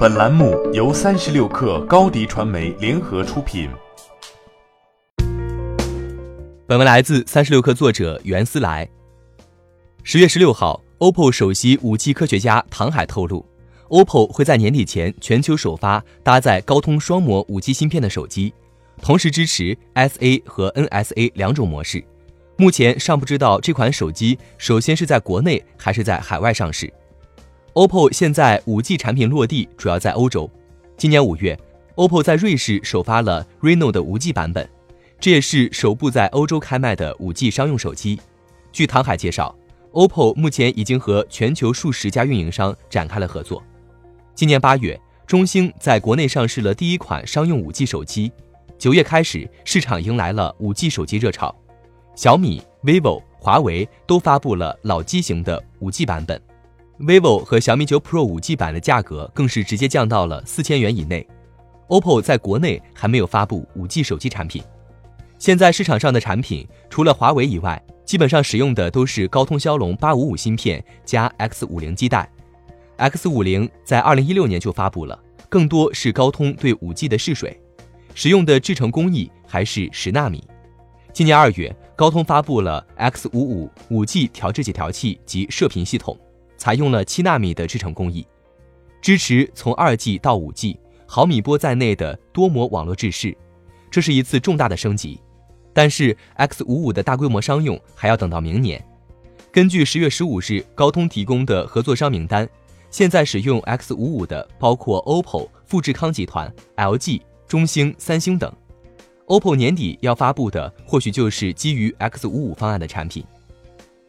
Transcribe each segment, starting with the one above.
本栏目由三十六氪高低传媒联合出品。本文来自三十六氪作者袁思来。十月十六号，OPPO 首席五 G 科学家唐海透露，OPPO 会在年底前全球首发搭载高通双模五 G 芯片的手机，同时支持 SA 和 NSA 两种模式。目前尚不知道这款手机首先是在国内还是在海外上市。OPPO 现在 5G 产品落地主要在欧洲。今年五月，OPPO 在瑞士首发了 Reno 的 5G 版本，这也是首部在欧洲开卖的 5G 商用手机。据唐海介绍，OPPO 目前已经和全球数十家运营商展开了合作。今年八月，中兴在国内上市了第一款商用 5G 手机。九月开始，市场迎来了 5G 手机热潮，小米、vivo、华为都发布了老机型的 5G 版本。Vivo 和小米九 Pro 5G 版的价格更是直接降到了四千元以内。OPPO 在国内还没有发布 5G 手机产品。现在市场上的产品，除了华为以外，基本上使用的都是高通骁龙八五五芯片加 X 五零基带。X 五零在二零一六年就发布了，更多是高通对 5G 的试水，使用的制程工艺还是十纳米。今年二月，高通发布了 X 五五 5G 调制解调器及射频系统。采用了七纳米的制程工艺，支持从二 G 到五 G 毫米波在内的多模网络制式，这是一次重大的升级。但是 X 五五的大规模商用还要等到明年。根据十月十五日高通提供的合作商名单，现在使用 X 五五的包括 OPPO、富士康集团、LG、中兴、三星等。OPPO 年底要发布的或许就是基于 X 五五方案的产品。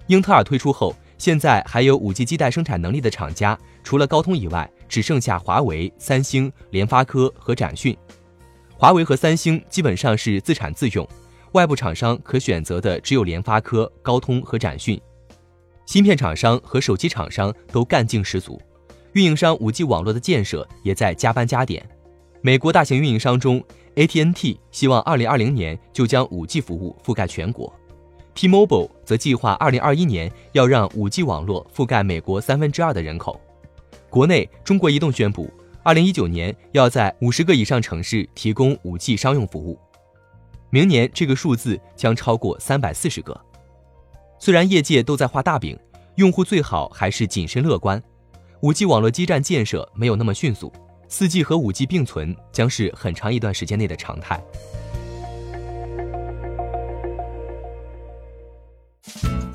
英特尔推出后。现在还有五 G 基带生产能力的厂家，除了高通以外，只剩下华为、三星、联发科和展讯。华为和三星基本上是自产自用，外部厂商可选择的只有联发科、高通和展讯。芯片厂商和手机厂商都干劲十足，运营商五 G 网络的建设也在加班加点。美国大型运营商中，AT&T 希望二零二零年就将五 G 服务覆盖全国。T-Mobile 则计划2021年要让 5G 网络覆盖美国三分之二的人口。国内，中国移动宣布，2019年要在50个以上城市提供 5G 商用服务，明年这个数字将超过340个。虽然业界都在画大饼，用户最好还是谨慎乐观。5G 网络基站建设没有那么迅速，4G 和 5G 并存将是很长一段时间内的常态。